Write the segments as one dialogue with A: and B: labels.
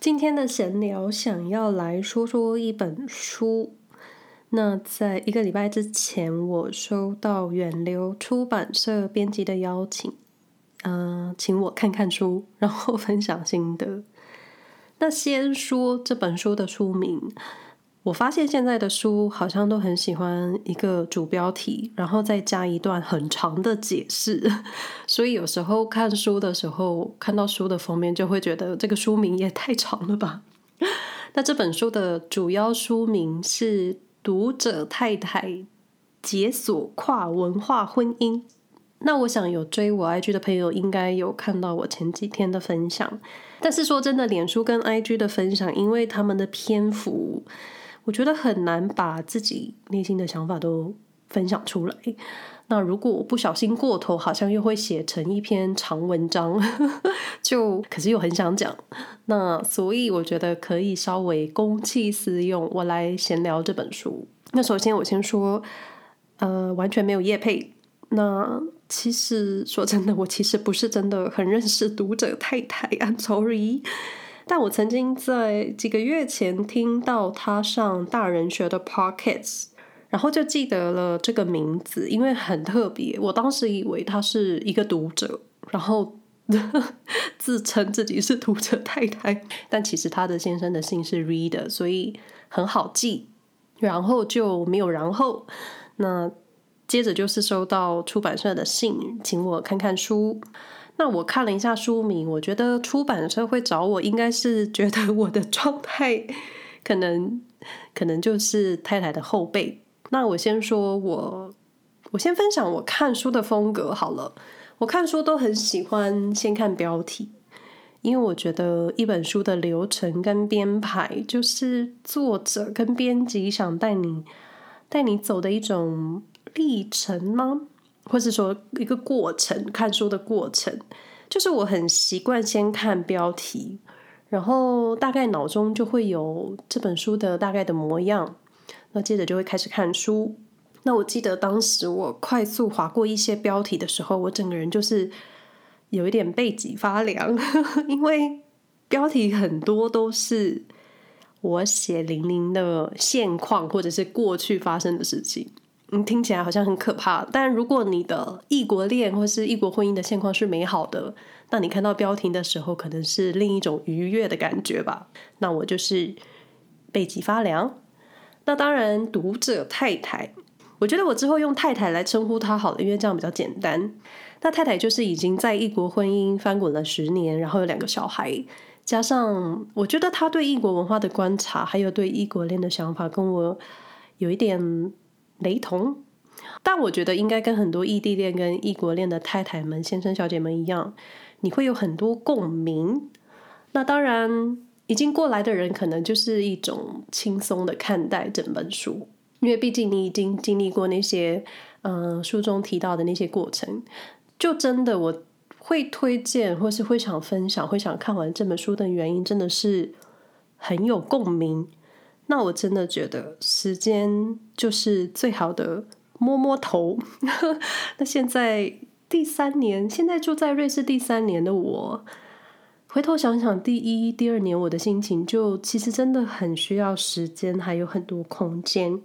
A: 今天的闲聊想要来说说一本书。那在一个礼拜之前，我收到远流出版社编辑的邀请，嗯、请我看看书，然后分享心得。那先说这本书的书名。我发现现在的书好像都很喜欢一个主标题，然后再加一段很长的解释，所以有时候看书的时候，看到书的封面就会觉得这个书名也太长了吧。那这本书的主要书名是《读者太太解锁跨文化婚姻》。那我想有追我 IG 的朋友应该有看到我前几天的分享，但是说真的，脸书跟 IG 的分享，因为他们的篇幅。我觉得很难把自己内心的想法都分享出来。那如果我不小心过头，好像又会写成一篇长文章，就可是又很想讲。那所以我觉得可以稍微公器私用，我来闲聊这本书。那首先我先说，呃，完全没有业配。那其实说真的，我其实不是真的很认识读者太太，I'm sorry。但我曾经在几个月前听到他上大人学的 pockets，然后就记得了这个名字，因为很特别。我当时以为他是一个读者，然后 自称自己是读者太太，但其实他的先生的姓是 Reader，所以很好记。然后就没有然后。那接着就是收到出版社的信，请我看看书。那我看了一下书名，我觉得出版社会找我，应该是觉得我的状态可能可能就是太太的后辈。那我先说我我先分享我看书的风格好了。我看书都很喜欢先看标题，因为我觉得一本书的流程跟编排，就是作者跟编辑想带你带你走的一种历程吗？或是说一个过程，看书的过程，就是我很习惯先看标题，然后大概脑中就会有这本书的大概的模样，那接着就会开始看书。那我记得当时我快速划过一些标题的时候，我整个人就是有一点背脊发凉，因为标题很多都是我血淋淋的现况，或者是过去发生的事情。嗯，听起来好像很可怕。但如果你的异国恋或是异国婚姻的现况是美好的，那你看到标题的时候，可能是另一种愉悦的感觉吧。那我就是背脊发凉。那当然，读者太太，我觉得我之后用太太来称呼她好了，因为这样比较简单。那太太就是已经在异国婚姻翻滚了十年，然后有两个小孩，加上我觉得她对异国文化的观察，还有对异国恋的想法，跟我有一点。雷同，但我觉得应该跟很多异地恋跟异国恋的太太们、先生、小姐们一样，你会有很多共鸣。那当然，已经过来的人可能就是一种轻松的看待整本书，因为毕竟你已经经历过那些，嗯、书中提到的那些过程。就真的我会推荐，或是会想分享、会想看完这本书的原因，真的是很有共鸣。那我真的觉得时间就是最好的摸摸头。那现在第三年，现在住在瑞士第三年的我，回头想想第一、第二年我的心情，就其实真的很需要时间，还有很多空间。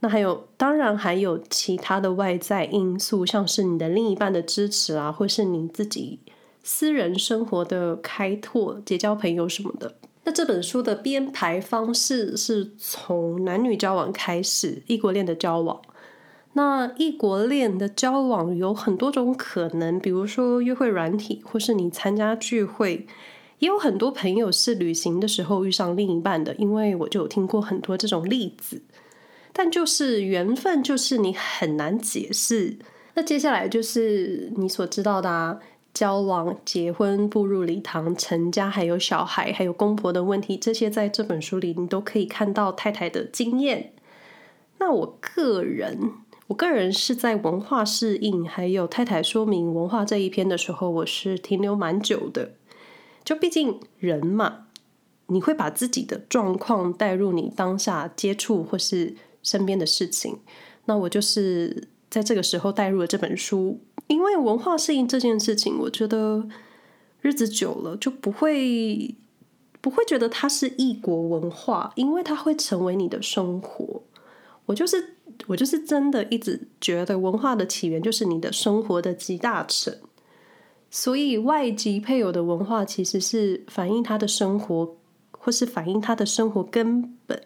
A: 那还有，当然还有其他的外在因素，像是你的另一半的支持啊，或是你自己私人生活的开拓、结交朋友什么的。那这本书的编排方式是从男女交往开始，异国恋的交往。那异国恋的交往有很多种可能，比如说约会软体，或是你参加聚会，也有很多朋友是旅行的时候遇上另一半的，因为我就有听过很多这种例子。但就是缘分，就是你很难解释。那接下来就是你所知道的啊。交往、结婚、步入礼堂、成家，还有小孩，还有公婆的问题，这些在这本书里你都可以看到太太的经验。那我个人，我个人是在文化适应，还有太太说明文化这一篇的时候，我是停留蛮久的。就毕竟人嘛，你会把自己的状况带入你当下接触或是身边的事情。那我就是在这个时候带入了这本书。因为文化适应这件事情，我觉得日子久了就不会不会觉得它是异国文化，因为它会成为你的生活。我就是我就是真的一直觉得文化的起源就是你的生活的集大成。所以外籍配偶的文化其实是反映他的生活，或是反映他的生活根本。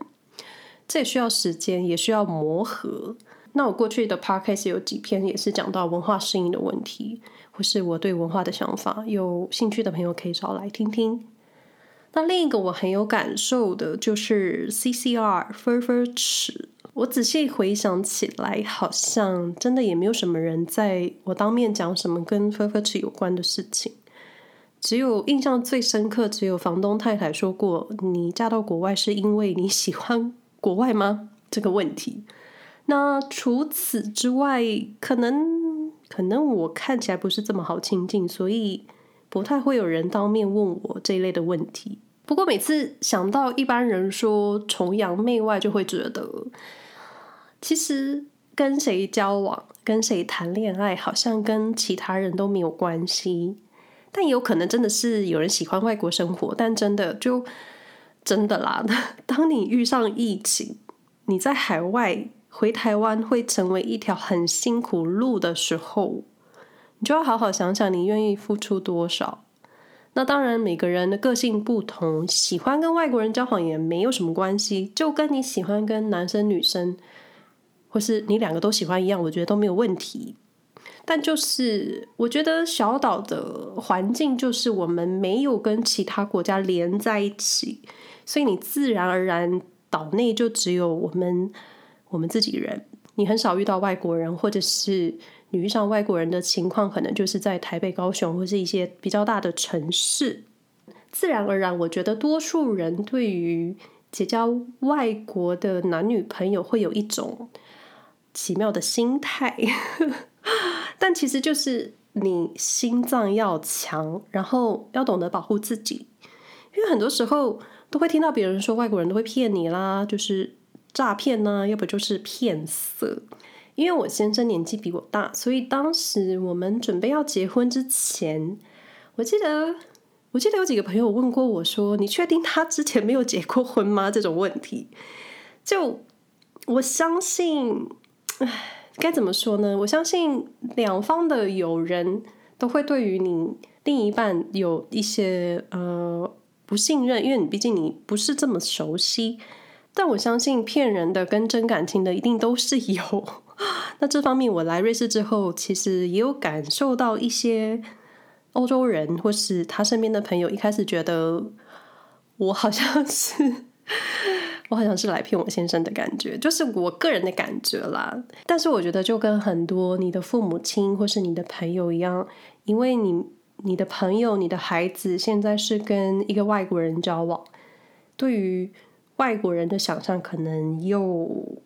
A: 这也需要时间，也需要磨合。那我过去的 podcast 有几篇也是讲到文化适应的问题，或是我对文化的想法，有兴趣的朋友可以找来听听。那另一个我很有感受的就是 CCR 分分尺。我仔细回想起来，好像真的也没有什么人在我当面讲什么跟分分尺有关的事情。只有印象最深刻，只有房东太太说过：“你嫁到国外是因为你喜欢国外吗？”这个问题。那除此之外，可能可能我看起来不是这么好亲近，所以不太会有人当面问我这一类的问题。不过每次想到一般人说崇洋媚外，就会觉得，其实跟谁交往、跟谁谈恋爱，好像跟其他人都没有关系。但有可能真的是有人喜欢外国生活，但真的就真的啦。当你遇上疫情，你在海外。回台湾会成为一条很辛苦路的时候，你就要好好想想，你愿意付出多少。那当然，每个人的个性不同，喜欢跟外国人交往也没有什么关系，就跟你喜欢跟男生、女生，或是你两个都喜欢一样，我觉得都没有问题。但就是，我觉得小岛的环境就是我们没有跟其他国家连在一起，所以你自然而然岛内就只有我们。我们自己人，你很少遇到外国人，或者是你遇上外国人的情况，可能就是在台北、高雄或是一些比较大的城市。自然而然，我觉得多数人对于结交外国的男女朋友会有一种奇妙的心态，但其实就是你心脏要强，然后要懂得保护自己，因为很多时候都会听到别人说外国人都会骗你啦，就是。诈骗呢，要不就是骗色。因为我先生年纪比我大，所以当时我们准备要结婚之前，我记得，我记得有几个朋友问过我说：“你确定他之前没有结过婚吗？”这种问题，就我相信，唉，该怎么说呢？我相信两方的友人都会对于你另一半有一些呃不信任，因为你毕竟你不是这么熟悉。但我相信骗人的跟真感情的一定都是有。那这方面我来瑞士之后，其实也有感受到一些欧洲人或是他身边的朋友，一开始觉得我好像是我好像是来骗我先生的感觉，就是我个人的感觉啦。但是我觉得就跟很多你的父母亲或是你的朋友一样，因为你你的朋友、你的孩子现在是跟一个外国人交往，对于。外国人的想象可能又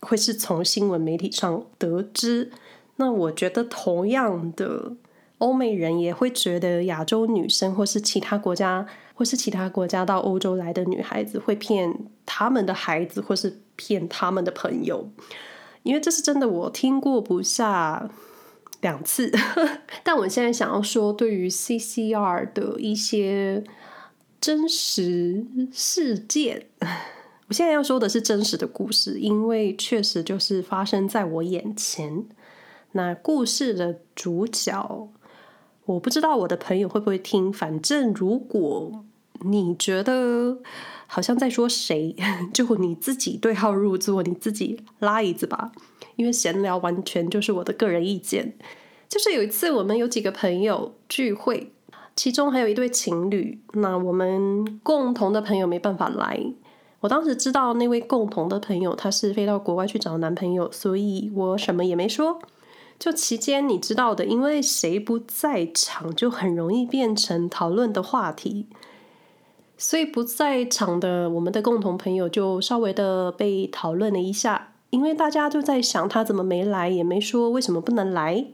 A: 会是从新闻媒体上得知，那我觉得同样的，欧美人也会觉得亚洲女生或是其他国家或是其他国家到欧洲来的女孩子会骗他们的孩子或是骗他们的朋友，因为这是真的，我听过不下两次。但我现在想要说，对于 CCR 的一些。真实事件，我现在要说的是真实的故事，因为确实就是发生在我眼前。那故事的主角，我不知道我的朋友会不会听。反正如果你觉得好像在说谁，就你自己对号入座，你自己拉椅子吧。因为闲聊完全就是我的个人意见。就是有一次，我们有几个朋友聚会。其中还有一对情侣，那我们共同的朋友没办法来。我当时知道那位共同的朋友他是飞到国外去找男朋友，所以我什么也没说。就期间你知道的，因为谁不在场，就很容易变成讨论的话题。所以不在场的我们的共同朋友就稍微的被讨论了一下，因为大家就在想他怎么没来，也没说为什么不能来。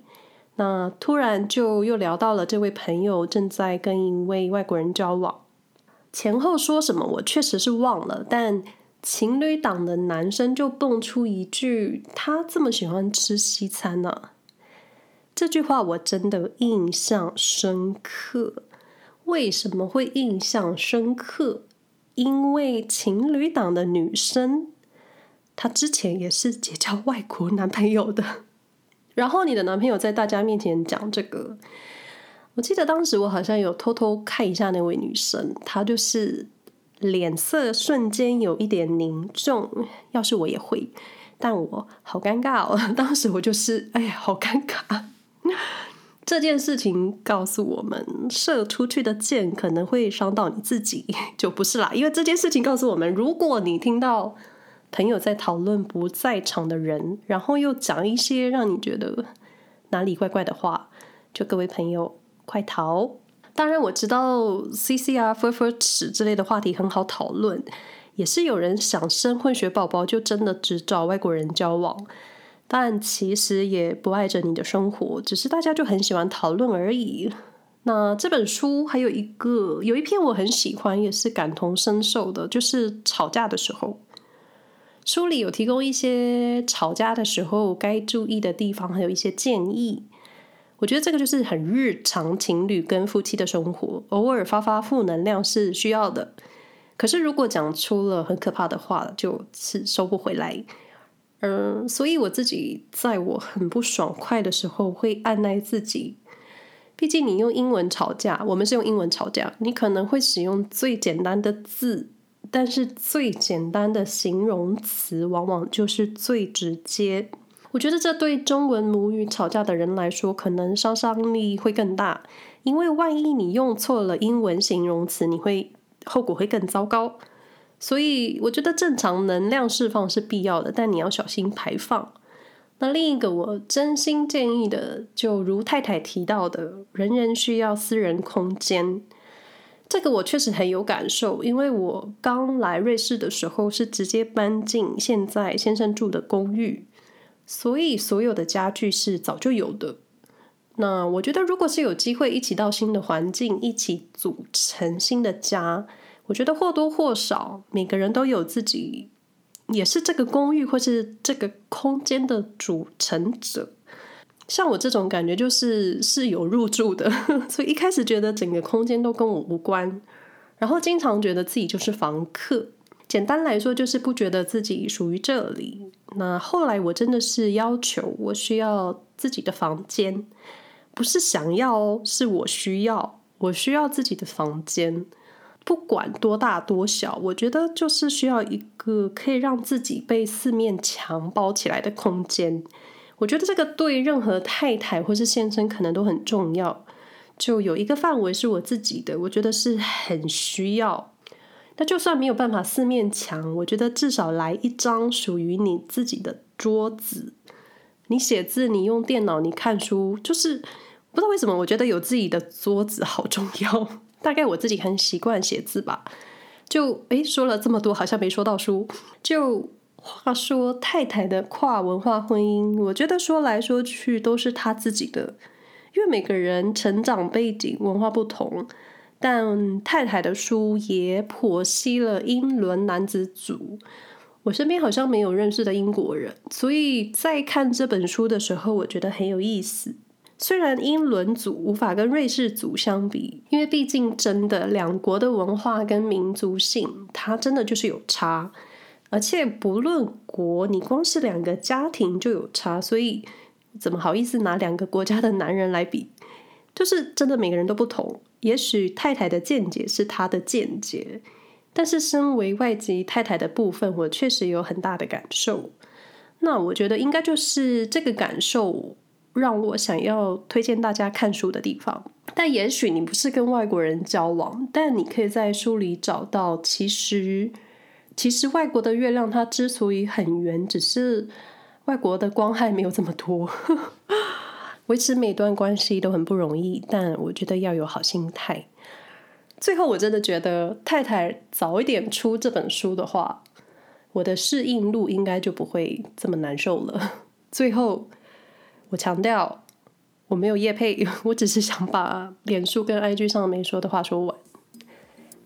A: 那突然就又聊到了这位朋友正在跟一位外国人交往，前后说什么我确实是忘了，但情侣档的男生就蹦出一句：“他这么喜欢吃西餐呢？”这句话我真的印象深刻。为什么会印象深刻？因为情侣档的女生，她之前也是结交外国男朋友的。然后你的男朋友在大家面前讲这个，我记得当时我好像有偷偷看一下那位女生，她就是脸色瞬间有一点凝重。要是我也会，但我好尴尬哦。当时我就是，哎呀，好尴尬。这件事情告诉我们，射出去的箭可能会伤到你自己，就不是啦。因为这件事情告诉我们，如果你听到朋友在讨论不在场的人，然后又讲一些让你觉得哪里怪怪的话，就各位朋友快逃。当然，我知道 CC 啊、分分尺之类的话题很好讨论，也是有人想生混血宝宝，就真的只找外国人交往。但其实也不碍着你的生活，只是大家就很喜欢讨论而已。那这本书还有一个，有一篇我很喜欢，也是感同身受的，就是吵架的时候，书里有提供一些吵架的时候该注意的地方，还有一些建议。我觉得这个就是很日常情侣跟夫妻的生活，偶尔发发负能量是需要的。可是如果讲出了很可怕的话，就是收不回来。嗯，所以我自己在我很不爽快的时候会按捺自己。毕竟你用英文吵架，我们是用英文吵架，你可能会使用最简单的字，但是最简单的形容词往往就是最直接。我觉得这对中文母语吵架的人来说，可能杀伤力会更大，因为万一你用错了英文形容词，你会后果会更糟糕。所以我觉得正常能量释放是必要的，但你要小心排放。那另一个我真心建议的，就如太太提到的，人人需要私人空间。这个我确实很有感受，因为我刚来瑞士的时候是直接搬进现在先生住的公寓，所以所有的家具是早就有的。那我觉得，如果是有机会一起到新的环境，一起组成新的家。我觉得或多或少，每个人都有自己，也是这个公寓或是这个空间的组成者。像我这种感觉，就是室友入住的，所以一开始觉得整个空间都跟我无关，然后经常觉得自己就是房客。简单来说，就是不觉得自己属于这里。那后来我真的是要求，我需要自己的房间，不是想要哦，是我需要，我需要自己的房间。不管多大多小，我觉得就是需要一个可以让自己被四面墙包起来的空间。我觉得这个对任何太太或是先生可能都很重要。就有一个范围是我自己的，我觉得是很需要。那就算没有办法四面墙，我觉得至少来一张属于你自己的桌子。你写字，你用电脑，你看书，就是不知道为什么，我觉得有自己的桌子好重要。大概我自己很习惯写字吧，就诶说了这么多，好像没说到书。就话说太太的跨文化婚姻，我觉得说来说去都是他自己的，因为每个人成长背景文化不同。但太太的书也剖析了英伦男子组，我身边好像没有认识的英国人，所以在看这本书的时候，我觉得很有意思。虽然英伦组无法跟瑞士组相比，因为毕竟真的两国的文化跟民族性，它真的就是有差。而且不论国，你光是两个家庭就有差，所以怎么好意思拿两个国家的男人来比？就是真的每个人都不同。也许太太的见解是他的见解，但是身为外籍太太的部分，我确实有很大的感受。那我觉得应该就是这个感受。让我想要推荐大家看书的地方，但也许你不是跟外国人交往，但你可以在书里找到，其实，其实外国的月亮它之所以很圆，只是外国的光害没有这么多。维持每段关系都很不容易，但我觉得要有好心态。最后，我真的觉得太太早一点出这本书的话，我的适应路应该就不会这么难受了。最后。我强调，我没有业配，我只是想把脸书跟 IG 上没说的话说完。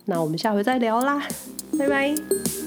A: 那我们下回再聊啦，拜拜。